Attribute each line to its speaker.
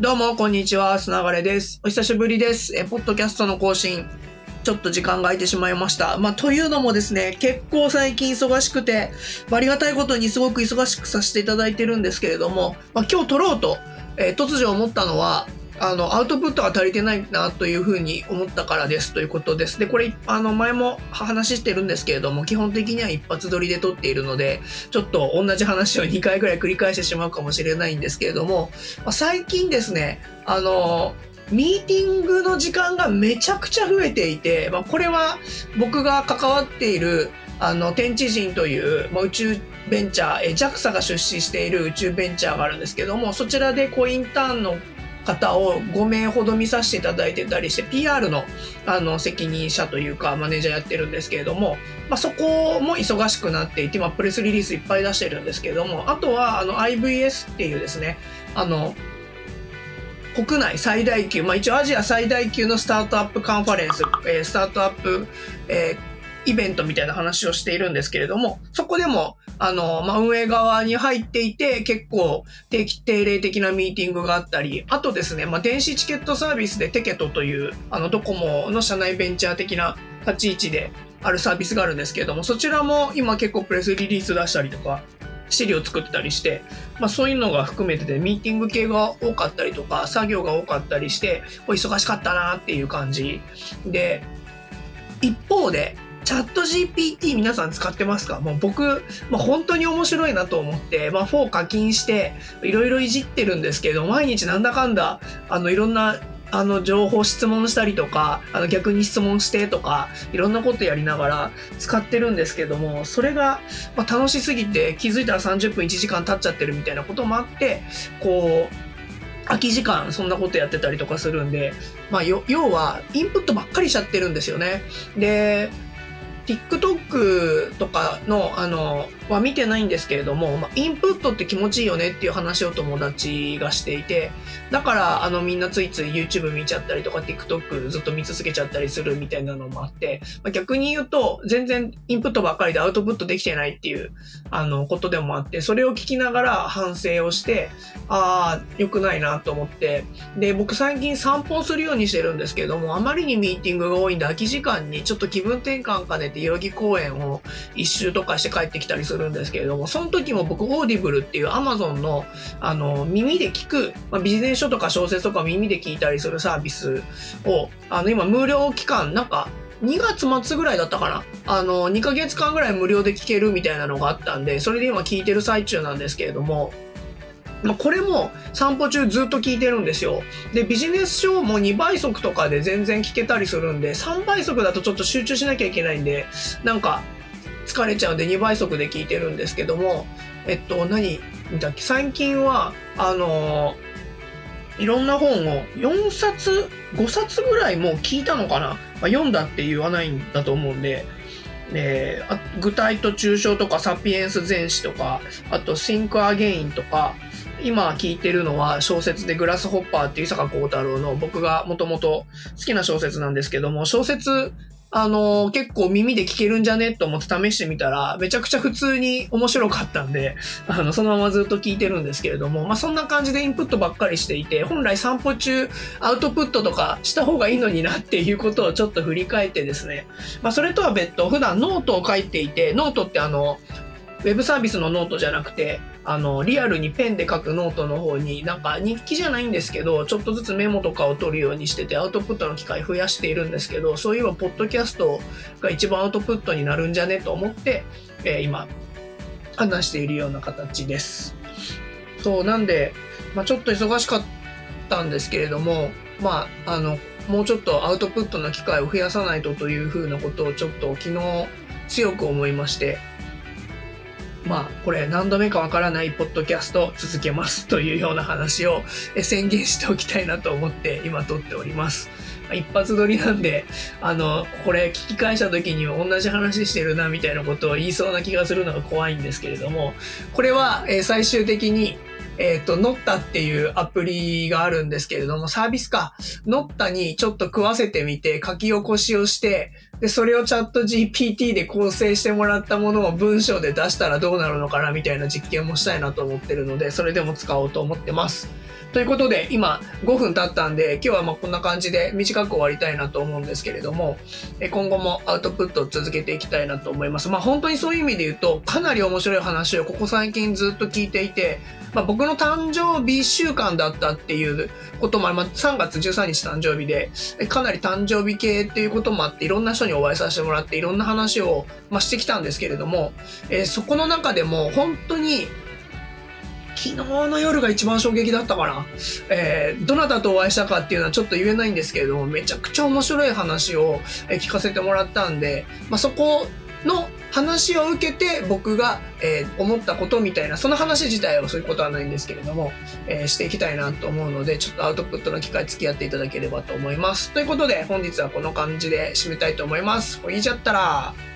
Speaker 1: どうも、こんにちは。すながれです。お久しぶりです。え、ポッドキャストの更新、ちょっと時間が空いてしまいました。まあ、というのもですね、結構最近忙しくて、あありがたいことにすごく忙しくさせていただいてるんですけれども、まあ、今日撮ろうと、えー突如思ったのは、あの、アウトプットが足りてないなというふうに思ったからですということです。で、これ、あの、前も話してるんですけれども、基本的には一発撮りで撮っているので、ちょっと同じ話を2回ぐらい繰り返してしまうかもしれないんですけれども、まあ最近ですね、あの、ミーティングの時間がめちゃくちゃ増えていて、まあ、これは僕が関わっているあの天地人という、まあ、宇宙ベンチャーえ JAXA が出資している宇宙ベンチャーがあるんですけどもそちらでコインターンの方を5名ほど見させていただいてたりして PR のあの責任者というかマネージャーやってるんですけれども、まあ、そこも忙しくなっていて、まあ、プレスリリースいっぱい出してるんですけれどもあとはあの IVS っていうですねあの国内最大級、まあ、一応アジア最大級のスタートアップカンファレンス、えースタートアップ、えーイベントみたいな話をしているんですけれども、そこでも、あの、まあ、運営側に入っていて、結構定期定例的なミーティングがあったり、あとですね、まあ、電子チケットサービスでテケトという、あの、ドコモの社内ベンチャー的な立ち位置であるサービスがあるんですけれども、そちらも今結構プレスリリース出したりとか、資料作ってたりして、まあ、そういうのが含めてで、ミーティング系が多かったりとか、作業が多かったりして、こう忙しかったなっていう感じで、一方で、チャット GPT 皆さん使ってますか？もう僕、まあ、本当に面白いなと思って、まあ、4課金して、いろいろいじってるんですけど、毎日なんだかんだ、あの、いろんな、あの、情報質問したりとか、あの、逆に質問してとか、いろんなことやりながら使ってるんですけども、それが、まあ、楽しすぎて、気づいたら30分1時間経っちゃってるみたいなこともあって、こう、空き時間、そんなことやってたりとかするんで、まあ、要は、インプットばっかりしちゃってるんですよね。で、TikTok とかの、あの、は見てないんですけれども、まあ、インプットって気持ちいいよねっていう話を友達がしていて、だから、あの、みんなついつい YouTube 見ちゃったりとか、TikTok ずっと見続けちゃったりするみたいなのもあって、まあ、逆に言うと、全然インプットばっかりでアウトプットできてないっていう、あの、ことでもあって、それを聞きながら反省をして、ああ、良くないなと思って、で、僕最近散歩をするようにしてるんですけれども、あまりにミーティングが多いんで、空き時間にちょっと気分転換兼ねて代々木公園を一周とかして帰ってきたりするするんですけれども、その時も僕、 Audible っていう Amazon の、あの、耳で聞く、まあ、ビジネス書とか小説とか耳で聞いたりするサービスを、あの、今、無料期間、なんか、2月末ぐらいだったかな？あの、2ヶ月間ぐらい無料で聞けるみたいなのがあったんで、それで今聞いてる最中なんですけれども、ま、これも散歩中ずっと聞いてるんですよ。で、ビジネス書も2倍速とかで全然聞けたりするんで、3倍速だとちょっと集中しなきゃいけないんで、なんか疲れちゃうんで2倍速で聞いてるんですけども、えっと、何だっけ？最近は、あのいろんな本を4冊、5冊ぐらいもう聞いたのかな、まあ、読んだって言わないんだと思うんで、えー具体と抽象とかサピエンス全史とか、あと Think Again とか、今聞いてるのは小説でグラスホッパーっていう坂幸太郎の僕がもともと好きな小説なんですけども、小説、あのー結構耳で聞けるんじゃね？と思って試してみたら、めちゃくちゃ普通に面白かったんで、あの、そのままずっと聞いてるんですけれども、まあそんな感じでインプットばっかりしていて、本来散歩中アウトプットとかした方がいいのになっていうことをちょっと振り返ってですね、まあそれとは別途普段ノートを書いていて、ノートってあの、ウェブサービスのノートじゃなくて、あの、リアルにペンで書くノートの方に、なんか日記じゃないんですけど、ちょっとずつメモとかを取るようにしてて、アウトプットの機会増やしているんですけど、そういえば、ポッドキャストが一番アウトプットになるんじゃねと思って、えー今、話しているような形です。そう、なんで、まあちょっと忙しかったんですけれども、まあ、あの、もうちょっとアウトプットの機会を増やさないとというふうなことをちょっと昨日強く思いまして、まあ、これ何度目かわからないポッドキャスト続けますというような話を宣言しておきたいなと思って今撮っております。一発撮りなんで、あの、これ聞き返した時に同じ話してるなみたいなことを言いそうな気がするのが怖いんですけれども、これは、最終的に、えっ、と、ノッタっていうアプリがあるんですけれども、サービスか。ノッタにちょっと食わせてみて、書き起こしをして、で、それをチャット GPT で構成してもらったものを文章で出したらどうなるのかなみたいな実験もしたいなと思ってるので、それでも使おうと思ってます。ということで、今5分経ったんで、今日はまあこんな感じで短く終わりたいなと思うんですけれども、今後もアウトプットを続けていきたいなと思います。まあ本当にそういう意味で言うと、かなり面白い話をここ最近ずっと聞いていて、まあ、僕の誕生日1週間だったっていうこともあり、まあ、3月13日誕生日で、かなり誕生日系っていうこともあって、いろんな人にお会いさせてもらって、いろんな話を、まあ、してきたんですけれども、えー、そこの中でも本当に昨日の夜が一番衝撃だったかな。えー、どなたとお会いしたかっていうのはちょっと言えないんですけれども、めちゃくちゃ面白い話を聞かせてもらったんで、まあ、そこの話を受けて僕が、えー、思ったことみたいな、その話自体はそういうことはないんですけれども、えー、していきたいなと思うので、ちょっとアウトプットの機会付き合っていただければと思います。ということで、本日はこの感じで締めたいと思います。言いちゃったら。